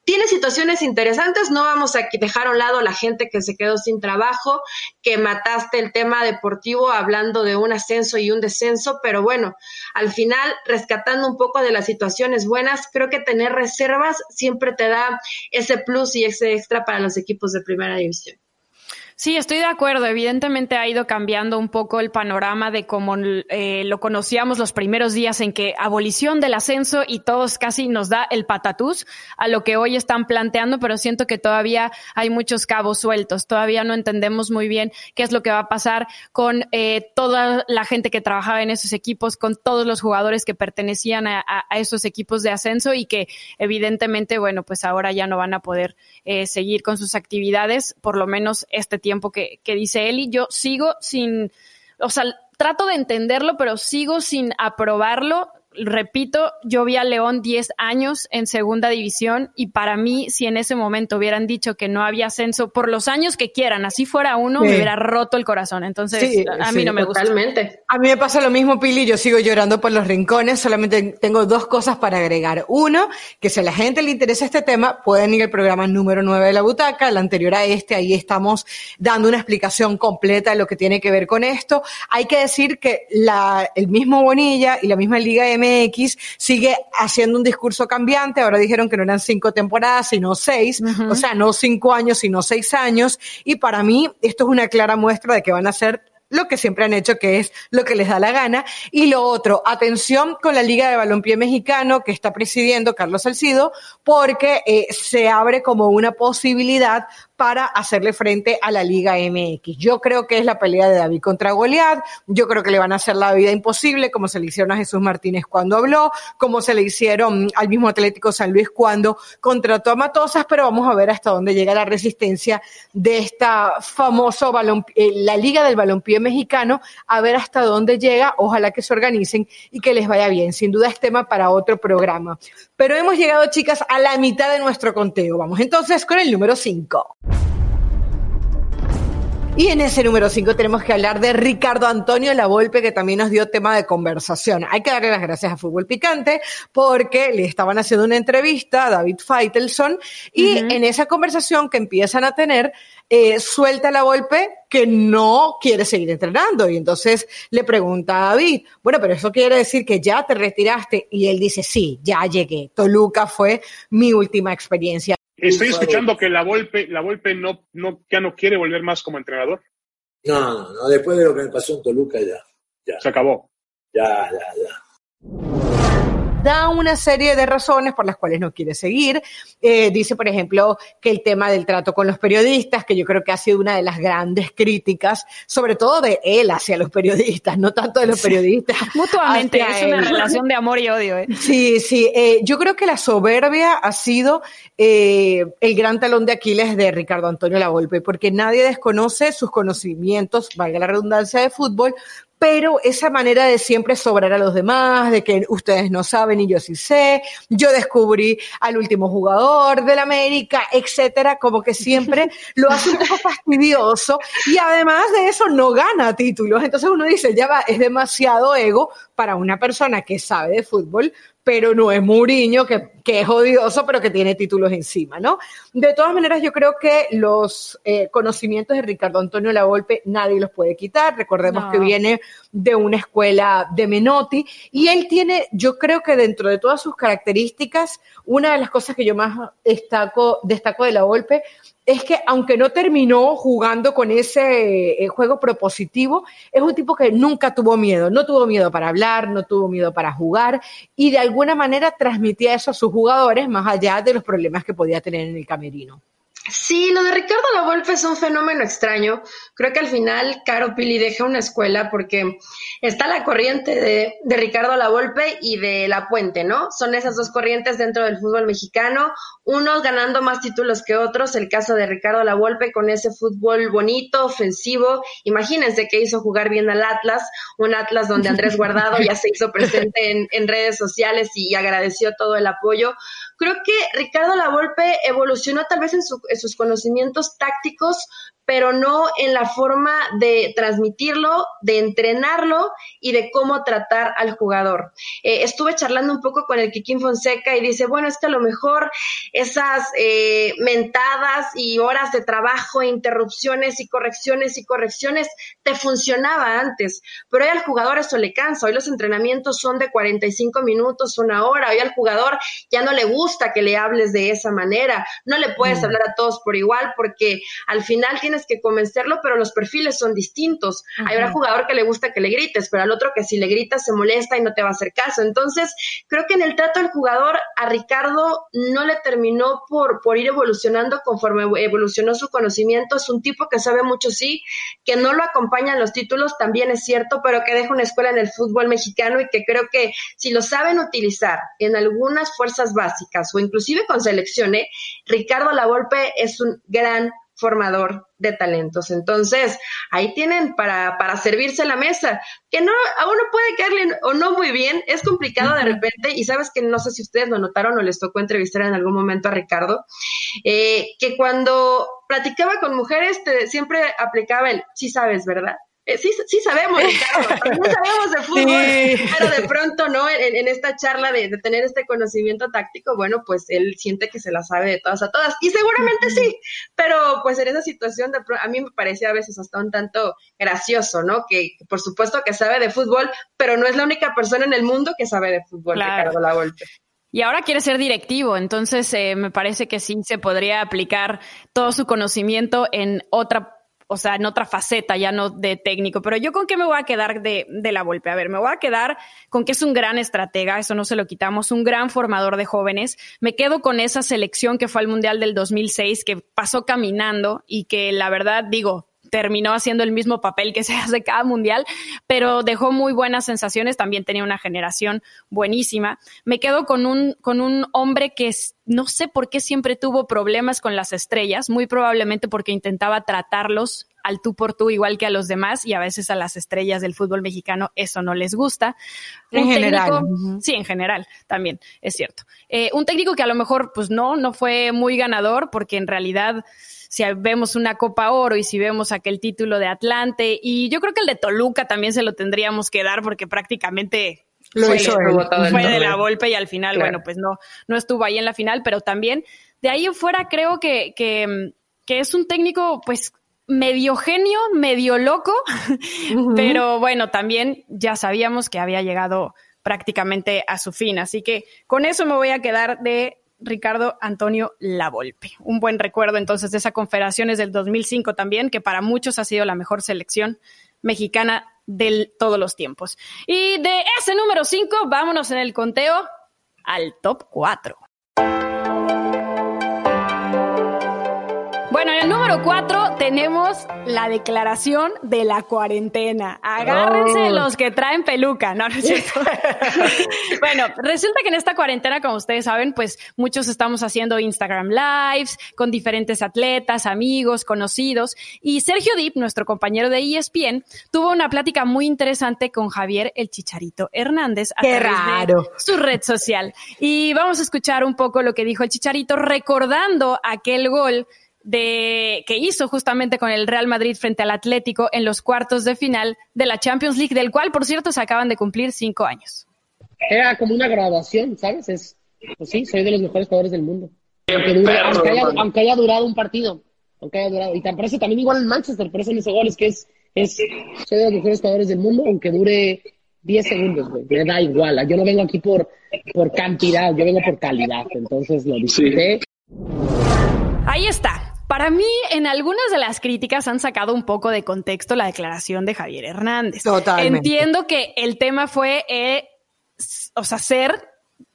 tiene situaciones interesantes, no vamos a dejar a un lado la gente que se quedó sin trabajo, que mataste el tema deportivo hablando de un ascenso y un descenso, pero bueno, al final, rescatando un poco de las situaciones buenas, creo que tener reservas siempre te da ese plus y ese extra para los equipos de primera división. Sí, estoy de acuerdo. Evidentemente ha ido cambiando un poco el panorama de cómo eh, lo conocíamos los primeros días en que abolición del ascenso y todos casi nos da el patatús a lo que hoy están planteando, pero siento que todavía hay muchos cabos sueltos. Todavía no entendemos muy bien qué es lo que va a pasar con eh, toda la gente que trabajaba en esos equipos, con todos los jugadores que pertenecían a, esos equipos de ascenso y que evidentemente, bueno, pues ahora ya no van a poder eh, seguir con sus actividades, por lo menos este tiempo tiempo que, que dice Eli. Yo sigo sin, o sea, trato de entenderlo, pero sigo sin aprobarlo repito, yo vi a León 10 años en segunda división y para mí, si en ese momento hubieran dicho que no había ascenso por los años que quieran, así fuera uno, me hubiera roto el corazón. Entonces, a mí no me gusta. A mí me pasa lo mismo, Pili, yo sigo llorando por los rincones, solamente tengo dos cosas para agregar. Uno, que si a la gente le interesa este tema, pueden ir al programa número 9 de la butaca, el anterior a este, ahí estamos dando una explicación completa de lo que tiene que ver con esto. Hay que decir que la, el mismo Bonilla y la misma Liga MX sigue haciendo un discurso cambiante. Ahora dijeron que no eran cinco temporadas, sino seis. O sea, no cinco años, sino seis años. Y para mí, esto es una clara muestra de que van a ser lo que siempre han hecho, que es lo que les da la gana. Y lo otro, atención con la Liga de Balompié Mexicano que está presidiendo Carlos Salcido, porque eh, se abre como una posibilidad para hacerle frente a la Liga MX. Yo creo que es la pelea de David contra Goliat. Yo creo que le van a hacer la vida imposible, como se le hicieron a Jesús Martínez cuando habló, como se le hicieron al mismo Atlético San Luis cuando contrató a Matosas, pero vamos a ver hasta dónde llega la resistencia de esta famoso eh, la Liga del Balompié Mexicano, a ver hasta dónde llega. Ojalá que se organicen y que les vaya bien. Sin duda es tema para otro programa. Pero hemos llegado, chicas, a la mitad de nuestro conteo. Vamos entonces con el número 5. Y en ese número 5 tenemos que hablar de Ricardo Antonio La Volpe, que también nos dio tema de conversación. Hay que darle las gracias a Fútbol Picante porque le estaban haciendo una entrevista a David Feitelson y en esa conversación que empiezan a tener, eh, suelta La Volpe que no quiere seguir entrenando. Y entonces le pregunta a David, bueno, pero eso quiere decir que ya te retiraste. Y él dice, sí, ya llegué. Toluca fue mi última experiencia. Estoy escuchando que la Volpe, la Volpe no, no, ya no quiere volver más como entrenador. No, no, después de lo que me pasó en Toluca ya. ya. Se acabó. Ya, ya, ya da una serie de razones por las cuales no quiere seguir. Eh, dice, por ejemplo, que el tema del trato con los periodistas, que yo creo que ha sido una de las grandes críticas, sobre todo de él hacia los periodistas, no tanto de los periodistas. Mutuamente, es una relación de amor y odio. ¿eh? Sí, sí. Eh, yo creo que la soberbia ha sido el gran talón de Aquiles de Ricardo Antonio Lavolpe, porque nadie desconoce sus conocimientos, valga la redundancia, de fútbol, pero esa manera de siempre sobrar a los demás, de que ustedes no saben y yo sí sé, yo descubrí al último jugador del América, etcétera, como que siempre lo hace un poco fastidioso y además de eso no gana títulos. Entonces uno dice, ya va, es demasiado ego para una persona que sabe de fútbol, pero no es Mourinho, que, que, es odioso, pero que tiene títulos encima, ¿no? De todas maneras, yo creo que los eh, conocimientos de Ricardo Antonio Lavolpe nadie los puede quitar. Recordemos que viene de una escuela de Menotti y él tiene, yo creo que dentro de todas sus características, una de las cosas que yo más destaco, destaco de Lavolpe es que aunque no terminó jugando con ese eh, juego propositivo, es un tipo que nunca tuvo miedo, no tuvo miedo para hablar, no tuvo miedo para jugar y de alguna manera transmitía eso a sus jugadores más allá de los problemas que podía tener en el camerino. Sí, lo de Ricardo Lavolpe es un fenómeno extraño. Creo que al final Caro Pili deja una escuela porque está la corriente de, de Ricardo Lavolpe y de La Puente, ¿no? Son esas dos corrientes dentro del fútbol mexicano, unos ganando más títulos que otros. El caso de Ricardo Lavolpe con ese fútbol bonito, ofensivo. Imagínense que hizo jugar bien al Atlas, un Atlas donde Andrés Guardado ya se hizo presente en, en redes sociales y agradeció todo el apoyo. Creo que Ricardo Lavolpe evolucionó tal vez en, sus conocimientos tácticos, pero no en la forma de transmitirlo, de entrenarlo y de cómo tratar al jugador. Eh, estuve charlando un poco con el Kikín Fonseca y dice, bueno, es que a lo mejor esas eh, mentadas y horas de trabajo, interrupciones y correcciones y correcciones te funcionaba antes, pero hoy al jugador eso le cansa, hoy los entrenamientos son de 45 minutos, una hora, hoy al jugador ya no le gusta que le hables de esa manera, no le puedes mm. hablar a todos por igual porque al final tienes que convencerlo, pero los perfiles son distintos. Hay un jugador que le gusta que le grites, pero al otro que si le gritas se molesta y no te va a hacer caso. Entonces, creo que en el trato del jugador a Ricardo no le terminó por, por ir evolucionando conforme evolucionó su conocimiento. Es un tipo que sabe mucho, sí, que no lo acompañan los títulos, también es cierto, pero que deja una escuela en el fútbol mexicano y que creo que si lo saben utilizar en algunas fuerzas básicas o inclusive con selecciones, Ricardo Lavolpe es un gran formador de talentos. Entonces, ahí tienen para, para servirse la mesa, que no, a uno puede caerle o no muy bien, es complicado de repente, y sabes que no sé si ustedes lo notaron o les tocó entrevistar en algún momento a Ricardo, eh, que cuando platicaba con mujeres te, siempre aplicaba el, sí sabes, ¿verdad? Eh, sí, sí sabemos, Ricardo, no sabemos de fútbol, pero de pronto, ¿no? En, esta charla de, tener este conocimiento táctico, bueno, pues él siente que se la sabe de todas a todas, y seguramente sí, pero pues en esa situación de, a mí me parecía a veces hasta un tanto gracioso, ¿no? Que, por supuesto que sabe de fútbol, pero no es la única persona en el mundo que sabe de fútbol, Ricardo Lavolpe. Y ahora quiere ser directivo, entonces eh, me parece que sí se podría aplicar todo su conocimiento en otra o sea, en otra faceta, ya no de técnico. Pero yo con qué me voy a quedar de, de la golpe. A ver, me voy a quedar con que es un gran estratega, eso no se lo quitamos, un gran formador de jóvenes. Me quedo con esa selección que fue al Mundial del 2006, que pasó caminando y que la verdad, digo, terminó haciendo el mismo papel que se hace cada mundial, pero dejó muy buenas sensaciones, también tenía una generación buenísima. Me quedo con un, con un hombre que no sé por qué siempre tuvo problemas con las estrellas, muy probablemente porque intentaba tratarlos al tú por tú igual que a los demás y a veces a las estrellas del fútbol mexicano eso no les gusta. En general. Sí, en general, también, es cierto. Eh, un técnico que a lo mejor pues no, no fue muy ganador porque en realidad si vemos una Copa Oro y si vemos aquel título de Atlante, y yo creo que el de Toluca también se lo tendríamos que dar porque prácticamente lo hizo fue de la golpe y al final, bueno, pues no, no estuvo ahí en la final, pero también de ahí en fuera creo que, que, que es un técnico, pues, medio genio, medio loco, pero bueno, también ya sabíamos que había llegado prácticamente a su fin. Así que con eso me voy a quedar de Ricardo Antonio Lavolpe. Un buen recuerdo entonces de esa Confederaciones del 2005 también, que para muchos ha sido la mejor selección mexicana de todos los tiempos. Y de ese número 5, vámonos en el conteo al top 4. Número cuatro tenemos la declaración de la cuarentena. Agárrense oh. los que traen peluca, ¿no? es cierto? bueno, resulta que en esta cuarentena, como ustedes saben, pues muchos estamos haciendo Instagram Lives con diferentes atletas, amigos, conocidos. Y Sergio Dip, nuestro compañero de ESPN, tuvo una plática muy interesante con Javier el Chicharito Hernández a Qué raro. de su red social. Y vamos a escuchar un poco lo que dijo el Chicharito recordando aquel gol de, que hizo justamente con el Real Madrid frente al Atlético en los cuartos de final de la Champions League, del cual, por cierto, se acaban de cumplir cinco años. Era como una graduación, ¿sabes? Es, pues sí, soy de los mejores jugadores del mundo. Aunque, haya, durado un partido, aunque haya durado. Y te parece también igual en Manchester, por eso en ese gol es que es, es, soy de los mejores jugadores del mundo, aunque dure 10 segundos, güey. Me da igual. Yo no vengo aquí por, por cantidad, yo vengo por calidad. Entonces lo disfruté. Ahí está. Para mí, en algunas de las críticas han sacado un poco de contexto la declaración de Javier Hernández. Totalmente. Entiendo que el tema fue, eh, o sea, ser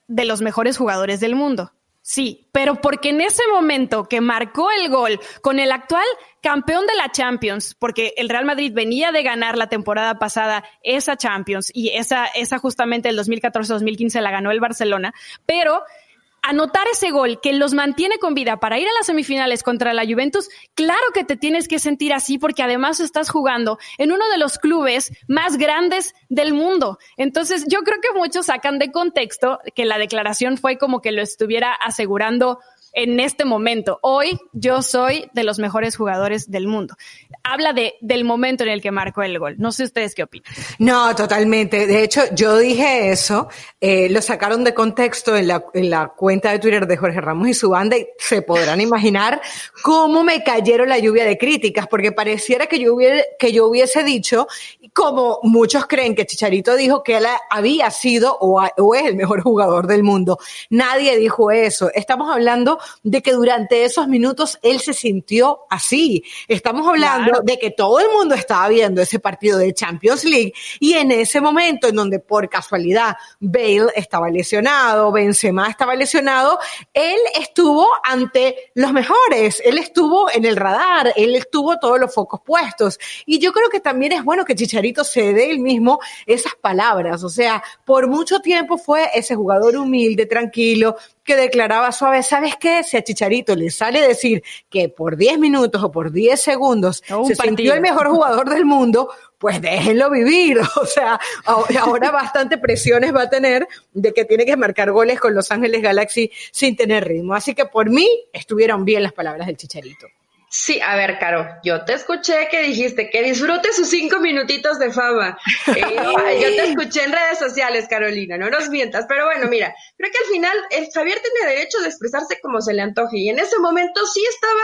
de los mejores jugadores del mundo. Sí, pero porque en ese momento que marcó el gol con el actual campeón de la Champions, porque el Real Madrid venía de ganar la temporada pasada esa Champions y esa, esa justamente el 2014-2015 la ganó el Barcelona, pero anotar ese gol que los mantiene con vida para ir a las semifinales contra la Juventus, claro que te tienes que sentir así porque además estás jugando en uno de los clubes más grandes del mundo. Entonces, yo creo que muchos sacan de contexto que la declaración fue como que lo estuviera asegurando en este momento. Hoy yo soy de los mejores jugadores del mundo. Habla de, del momento en el que marcó el gol. No sé ustedes qué opinan. No, totalmente. De hecho, yo dije eso, eh, lo sacaron de contexto en la, en la cuenta de Twitter de Jorge Ramos y su banda y se podrán imaginar cómo me cayeron la lluvia de críticas, porque pareciera que yo, hubiera, que yo hubiese dicho, como muchos creen que Chicharito dijo que él había sido o, o es el mejor jugador del mundo. Nadie dijo eso. Estamos hablando de que durante esos minutos él se sintió así. Estamos hablando de que todo el mundo estaba viendo ese partido de Champions League y en ese momento en donde por casualidad Bale estaba lesionado, Benzema estaba lesionado, él estuvo ante los mejores, él estuvo en el radar, él estuvo todos los focos puestos. Y yo creo que también es bueno que Chicharito se dé él mismo esas palabras. O sea, por mucho tiempo fue ese jugador humilde, tranquilo, que declaraba suave, ¿sabes qué? Si a Chicharito le sale decir que por 10 minutos o por 10 segundos se sintió el mejor jugador del mundo, pues déjenlo vivir. O sea, ahora bastante presiones va a tener de que tiene que marcar goles con Los Ángeles Galaxy sin tener ritmo. Así que por mí estuvieron bien las palabras del Chicharito. Sí, a ver, Caro, yo te escuché que dijiste que disfrute sus cinco minutitos de fama. Eh, yo te escuché en redes sociales, Carolina, no nos mientas. Pero bueno, mira, creo que al final el Javier tiene derecho de expresarse como se le antoje. Y en ese momento sí estaba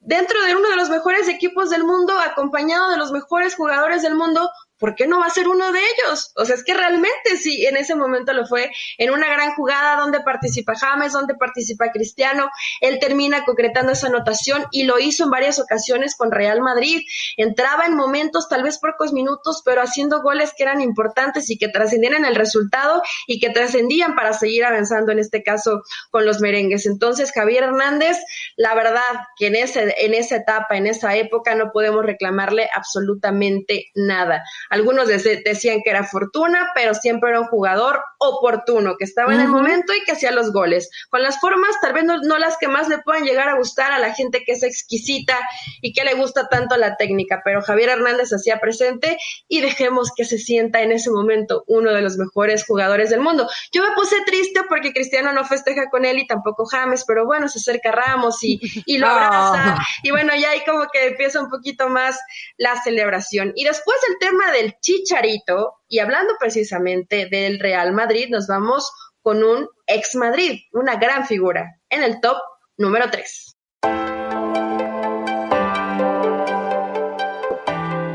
dentro de uno de los mejores equipos del mundo, acompañado de los mejores jugadores del mundo, ¿por qué no va a ser uno de ellos? O sea, es que realmente sí, en ese momento lo fue, en una gran jugada donde participa James, donde participa Cristiano, él termina concretando esa anotación y lo hizo en varias ocasiones con Real Madrid. Entraba en momentos, tal vez pocos minutos, pero haciendo goles que eran importantes y que trascendían el resultado y que trascendían para seguir avanzando, en este caso, con los merengues. Entonces, Javier Hernández, la verdad que en, ese, en esa etapa, en esa época, no podemos reclamarle absolutamente nada. Algunos decían que era fortuna, pero siempre era un jugador oportuno, que estaba en el momento y que hacía los goles. Con las formas, tal vez no, las que más le puedan llegar a gustar a la gente que es exquisita y que le gusta tanto la técnica, pero Javier Hernández hacía presente y dejemos que se sienta en ese momento uno de los mejores jugadores del mundo. Yo me puse triste porque Cristiano no festeja con él y tampoco James, pero bueno, se acerca Ramos y, y lo abraza. Ah. Y bueno, ya ahí como que empieza un poquito más la celebración. Y después el tema de el Chicharito y hablando precisamente del Real Madrid, nos vamos con un ex Madrid, una gran figura, en el top número 3.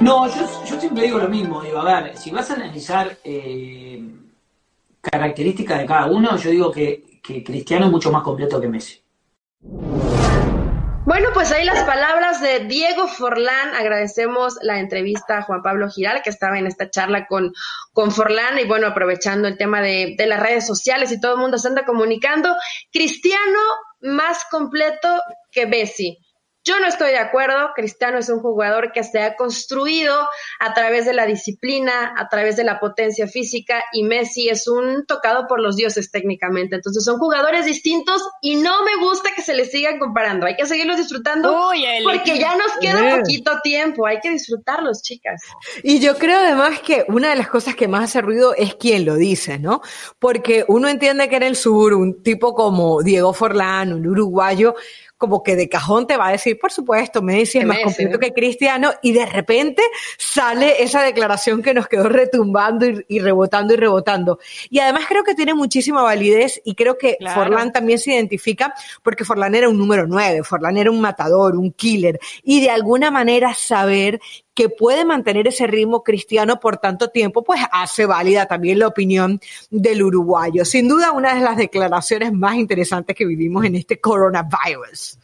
No, yo, siempre digo lo mismo, digo, a ver, si vas a analizar eh, características de cada uno, yo digo que, que Cristiano es mucho más completo que Messi. Bueno, pues ahí las palabras de Diego Forlán. Agradecemos la entrevista a Juan Pablo Giral, que estaba en esta charla con, con Forlán. Y bueno, aprovechando el tema de, de las redes sociales y todo el mundo se anda comunicando. Cristiano más completo que Bessi. Yo no estoy de acuerdo. Cristiano es un jugador que se ha construido a través de la disciplina, a través de la potencia física y Messi es un tocado por los dioses técnicamente. Entonces son jugadores distintos y no me gusta que se les sigan comparando. Hay que seguirlos disfrutando porque ya nos queda poquito tiempo. Hay que disfrutarlos, chicas. Y yo creo además que una de las cosas que más hace ruido es quien lo dice, ¿no? Porque uno entiende que en el sur un tipo como Diego Forlán, un uruguayo, como que de cajón te va a decir, por supuesto, Messi es más completo que Cristiano, y de repente sale esa declaración que nos quedó retumbando y, rebotando y rebotando. Y además creo que tiene muchísima validez y creo que Forlán también se identifica porque Forlán era un número nueve, Forlán era un matador, un killer, y de alguna manera saber que puede mantener ese ritmo cristiano por tanto tiempo, pues hace válida también la opinión del uruguayo. Sin duda, una de las declaraciones más interesantes que vivimos en este coronavirus.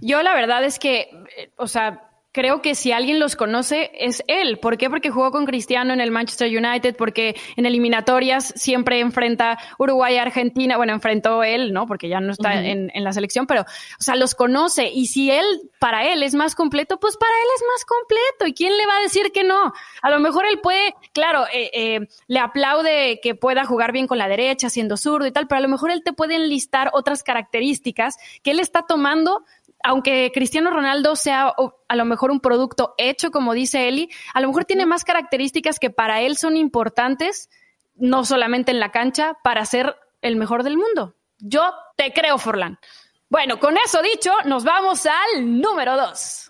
Yo la verdad es que, eh, o sea, creo que si alguien los conoce es él. ¿Por qué? Porque jugó con Cristiano en el Manchester United, porque en eliminatorias siempre enfrenta Uruguay a Argentina. Bueno, enfrentó él, ¿no? Porque ya no está en, la selección, pero, o sea, los conoce. Y si él, para él es más completo, pues para él es más completo. ¿Y quién le va a decir que no? A lo mejor él puede, claro, eh, eh, le aplaude que pueda jugar bien con la derecha, siendo zurdo y tal, pero a lo mejor él te puede enlistar otras características que él está tomando aunque Cristiano Ronaldo sea a lo mejor un producto hecho, como dice Eli, a lo mejor tiene más características que para él son importantes, no solamente en la cancha, para ser el mejor del mundo. Yo te creo, Forlán. Bueno, con eso dicho, nos vamos al número dos.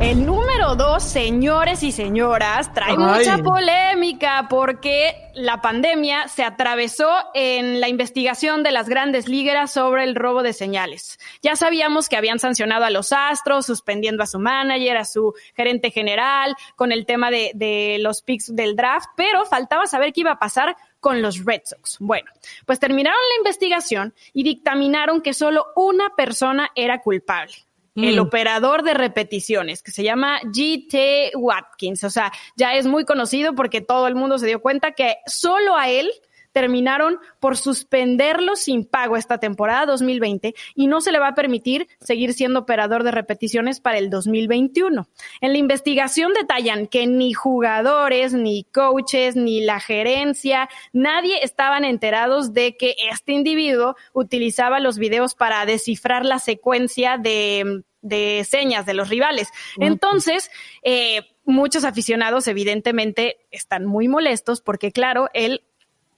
El número dos, señores y señoras, trae mucha polémica porque la pandemia se atravesó en la investigación de las grandes ligas sobre el robo de señales. Ya sabíamos que habían sancionado a los Astros, suspendiendo a su manager, a su gerente general, con el tema de, de los picks del draft, pero faltaba saber qué iba a pasar con los Red Sox. Bueno, pues terminaron la investigación y dictaminaron que solo una persona era culpable el mm. operador de repeticiones, que se llama G.T. Watkins. O sea, ya es muy conocido porque todo el mundo se dio cuenta que solo a él terminaron por suspenderlo sin pago esta temporada 2020 y no se le va a permitir seguir siendo operador de repeticiones para el 2021. En la investigación detallan que ni jugadores, ni coaches, ni la gerencia, nadie estaban enterados de que este individuo utilizaba los videos para descifrar la secuencia de, de señas de los rivales. Entonces, eh, muchos aficionados evidentemente están muy molestos porque, claro, él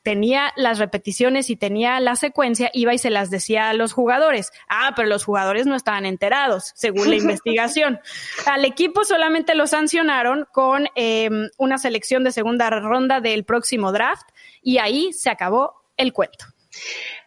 tenía las repeticiones y tenía la secuencia, iba y se las decía a los jugadores. Ah, pero los jugadores no estaban enterados, según la investigación. Al equipo solamente lo sancionaron con em, una selección de segunda ronda del próximo draft y ahí se acabó el cuento.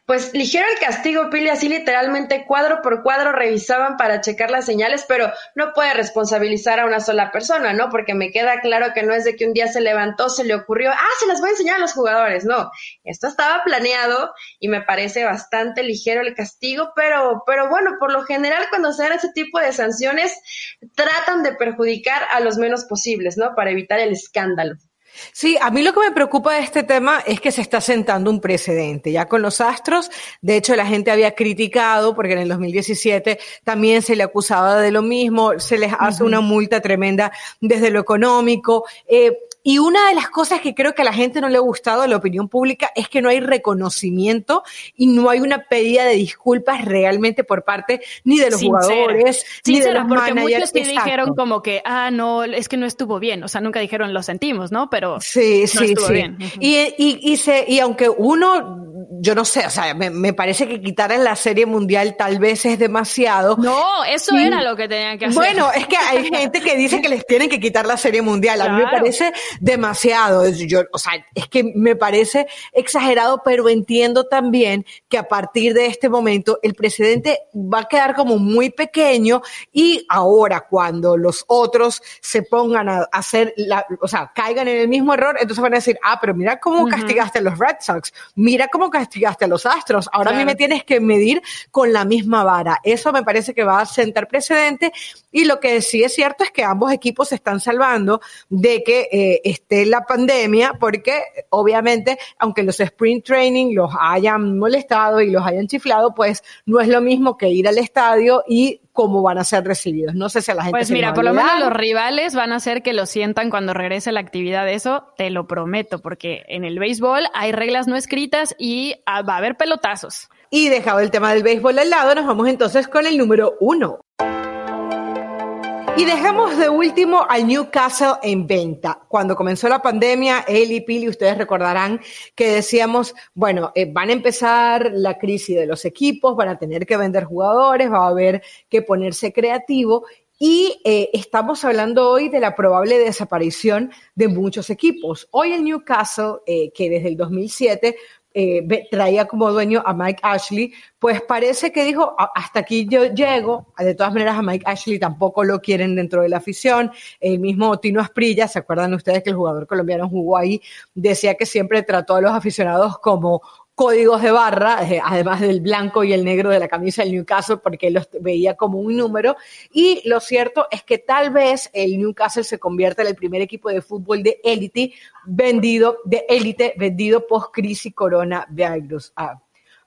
Pues ligero el castigo, Pili, así literalmente cuadro por cuadro revisaban para checar las señales, pero no puede responsabilizar a una sola persona, ¿no? Porque me queda claro que no es de que un día se levantó, se le ocurrió, ah, se las voy a enseñar a los jugadores, no. Esto estaba planeado y me parece bastante ligero el castigo, pero, pero bueno, por lo general cuando se dan ese tipo de sanciones, tratan de perjudicar a los menos posibles, ¿no? Para evitar el escándalo. Sí, a mí lo que me preocupa de este tema es que se está sentando un precedente. Ya con los Astros, de hecho, la gente había criticado, porque en el 2017 también se le acusaba de lo mismo, se les hace una multa tremenda desde lo económico. Eh, y una de las cosas que creo que a la gente no le ha gustado a la opinión pública es que no hay reconocimiento y no hay una pedida de disculpas realmente por parte ni de los jugadores ni de los porque muchos sí dijeron como que, ah, no, es que no estuvo bien. O sea, nunca dijeron lo sentimos, ¿no? Pero sí, no sí, estuvo sí. bien. Y, y, y, se, y aunque uno yo no sé, o sea, me, me, parece que quitar en la serie mundial tal vez es demasiado. No, eso era lo que tenían que hacer. Bueno, es que hay gente que dice que les tienen que quitar la serie mundial. A mí me parece demasiado. Yo, o sea, es que me parece exagerado, pero entiendo también que a partir de este momento el presidente va a quedar como muy pequeño y ahora cuando los otros se pongan a hacer, la, o sea, caigan en el mismo error, entonces van a decir, ah, pero mira cómo uh -huh. castigaste a los Red Sox, mira cómo castigaste a los Astros, ahora claro. a mí me tienes que medir con la misma vara. Eso me parece que va a sentar precedente y lo que sí es cierto es que ambos equipos se están salvando de que eh, esté la pandemia porque obviamente aunque los sprint training los hayan molestado y los hayan chiflado, pues no es lo mismo que ir al estadio y cómo van a ser recibidos. No sé si a la gente Pues mira, por lo menos los rivales van a hacer que lo sientan cuando regrese la actividad. Eso te lo prometo, porque en el béisbol hay reglas no escritas y ah, va a haber pelotazos. Y dejado el tema del béisbol al lado, nos vamos entonces con el número uno. Y dejamos de último al Newcastle en venta. Cuando comenzó la pandemia, él y Pili, ustedes recordarán que decíamos, bueno, eh, van a empezar la crisis de los equipos, van a tener que vender jugadores, va a haber que ponerse creativo. Y eh, estamos hablando hoy de la probable desaparición de muchos equipos. Hoy el Newcastle, eh, que desde el 2007 eh, traía como dueño a Mike Ashley, pues parece que dijo, hasta aquí yo llego, de todas maneras a Mike Ashley tampoco lo quieren dentro de la afición, el mismo Tino Asprilla, ¿se acuerdan ustedes que el jugador colombiano jugó ahí? Decía que siempre trató a los aficionados como códigos de barra, eh, además del blanco y el negro de la camisa del Newcastle, porque los veía como un número. Y lo cierto es que tal vez el Newcastle se convierta en el primer equipo de fútbol de élite vendido, de élite vendido post crisis coronavirus. Ah,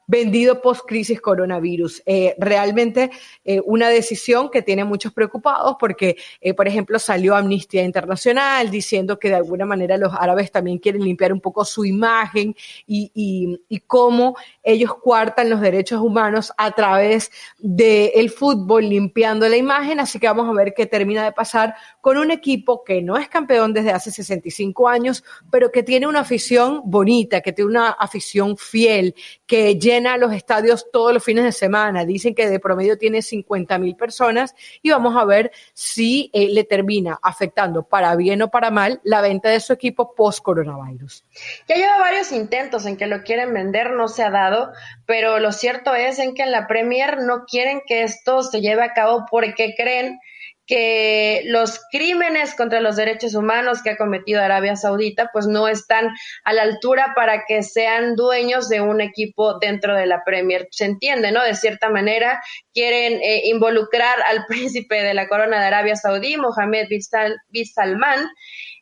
vendido post-crisis coronavirus. Eh, realmente eh, una decisión que tiene muchos preocupados porque, eh, por ejemplo, salió Amnistía Internacional diciendo que de alguna manera los árabes también quieren limpiar un poco su imagen y, y, y cómo ellos cuartan los derechos humanos a través del el fútbol limpiando la imagen. Así que vamos a ver qué termina de pasar con un equipo que no es campeón desde hace 65 años, pero que tiene una afición bonita, que tiene una afición fiel, que llena los estadios todos los fines de semana. Dicen que de promedio tiene 50 mil personas y vamos a ver si eh, le termina afectando para bien o para mal la venta de su equipo post coronavirus. Ya lleva varios intentos en que lo quieren vender, no se ha dado, pero lo cierto es en que en la Premier no quieren que esto se lleve a cabo porque creen que los crímenes contra los derechos humanos que ha cometido Arabia Saudita pues no están a la altura para que sean dueños de un equipo dentro de la Premier. Se entiende, ¿no? De cierta manera quieren eh, involucrar al príncipe de la corona de Arabia Saudí, Mohammed bin, Sal bin Salman,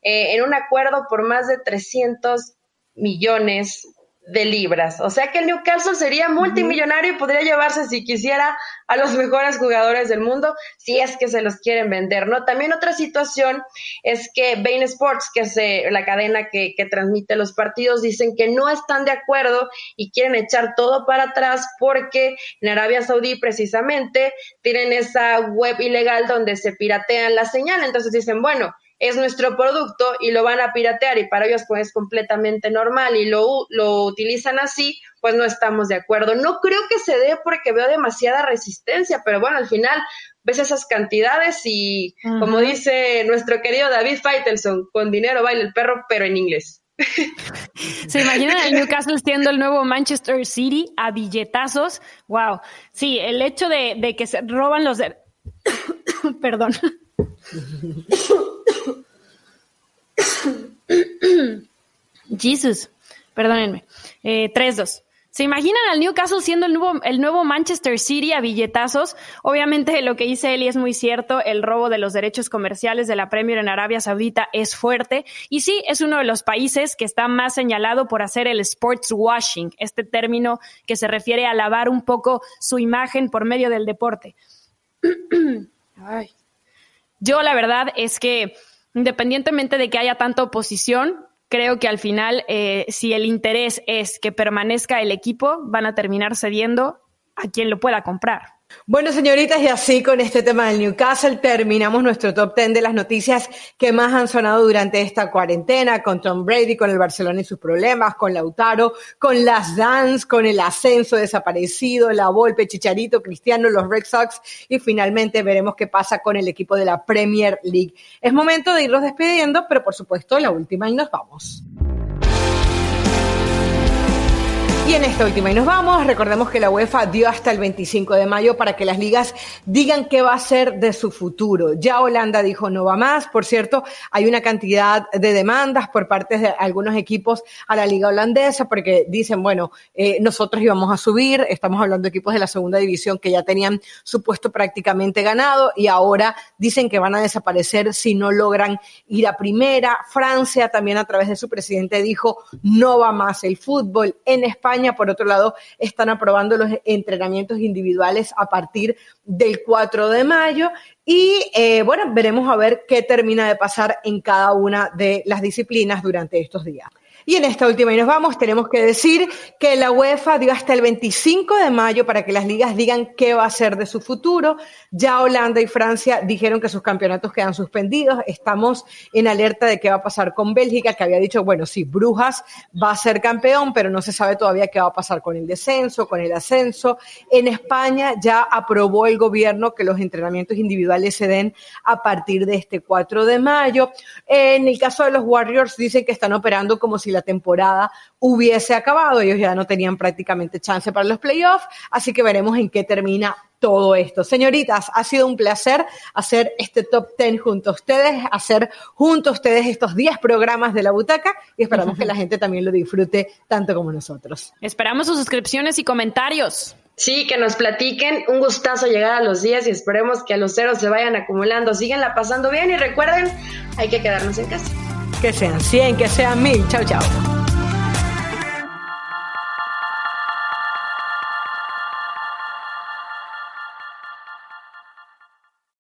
eh, en un acuerdo por más de 300 millones de libras. O sea que el Newcastle sería multimillonario y podría llevarse, si quisiera, a los mejores jugadores del mundo, si es que se los quieren vender, ¿no? También otra situación es que Bain Sports, que es eh, la cadena que, que transmite los partidos, dicen que no están de acuerdo y quieren echar todo para atrás porque en Arabia Saudí precisamente tienen esa web ilegal donde se piratean la señal. Entonces dicen, bueno, es nuestro producto y lo van a piratear y para ellos pues es completamente normal y lo, lo utilizan así, pues no estamos de acuerdo. No creo que se dé porque veo demasiada resistencia, pero bueno, al final ves esas cantidades y como dice nuestro querido David Feitelson, con dinero baila el perro, pero en inglés. ¿Se imaginan el Newcastle siendo el nuevo Manchester City a billetazos? Wow. Sí, el hecho de, de que se roban los... De... Perdón. Jesus, perdónenme. Eh, 3-2. ¿Se imaginan al Newcastle siendo el nuevo, el nuevo Manchester City a billetazos? Obviamente lo que dice Eli es muy cierto, el robo de los derechos comerciales de la Premier en Arabia Saudita es fuerte y sí, es uno de los países que está más señalado por hacer el sports washing, este término que se refiere a lavar un poco su imagen por medio del deporte. Yo la verdad es que independientemente de que haya tanta oposición, creo que al final, eh, si el interés es que permanezca el equipo, van a terminar cediendo a quien lo pueda comprar. Bueno, señoritas, y así con este tema del Newcastle terminamos nuestro top 10 de las noticias que más han sonado durante esta cuarentena, con Tom Brady, con el Barcelona y sus problemas, con Lautaro, con las Dance, con el ascenso desaparecido, la Volpe, Chicharito, Cristiano, los Red Sox y finalmente veremos qué pasa con el equipo de la Premier League. Es momento de irlos despidiendo, pero por supuesto la última y nos vamos. Y en esta última y nos vamos, recordemos que la UEFA dio hasta el 25 de mayo para que las ligas digan qué va a ser de su futuro. Ya Holanda dijo no va más, por cierto, hay una cantidad de demandas por parte de algunos equipos a la liga holandesa porque dicen, bueno, eh, nosotros íbamos a subir, estamos hablando de equipos de la segunda división que ya tenían su puesto prácticamente ganado y ahora dicen que van a desaparecer si no logran ir a primera. Francia también a través de su presidente dijo no va más el fútbol en España por otro lado, están aprobando los entrenamientos individuales a partir del 4 de mayo y eh, bueno, veremos a ver qué termina de pasar en cada una de las disciplinas durante estos días. Y en esta última y nos vamos, tenemos que decir que la UEFA dio hasta el 25 de mayo para que las ligas digan qué va a ser de su futuro. Ya Holanda y Francia dijeron que sus campeonatos quedan suspendidos. Estamos en alerta de qué va a pasar con Bélgica, que había dicho, bueno, sí, Brujas va a ser campeón, pero no se sabe todavía qué va a pasar con el descenso, con el ascenso. En España ya aprobó el gobierno que los entrenamientos individuales se den a partir de este 4 de mayo. En el caso de los Warriors dicen que están operando como si la temporada hubiese acabado. Ellos ya no tenían prácticamente chance para los playoffs, así que veremos en qué termina todo esto. Señoritas, ha sido un placer hacer este top 10 junto a ustedes, hacer junto a ustedes estos 10 programas de la butaca y esperamos que la gente también lo disfrute tanto como nosotros. Esperamos sus suscripciones y comentarios. Sí, que nos platiquen. Un gustazo llegar a los 10 y esperemos que a los ceros se vayan acumulando. Síganla pasando bien y recuerden, hay que quedarnos en casa que sean 100, que sean 1000. Chao, chao.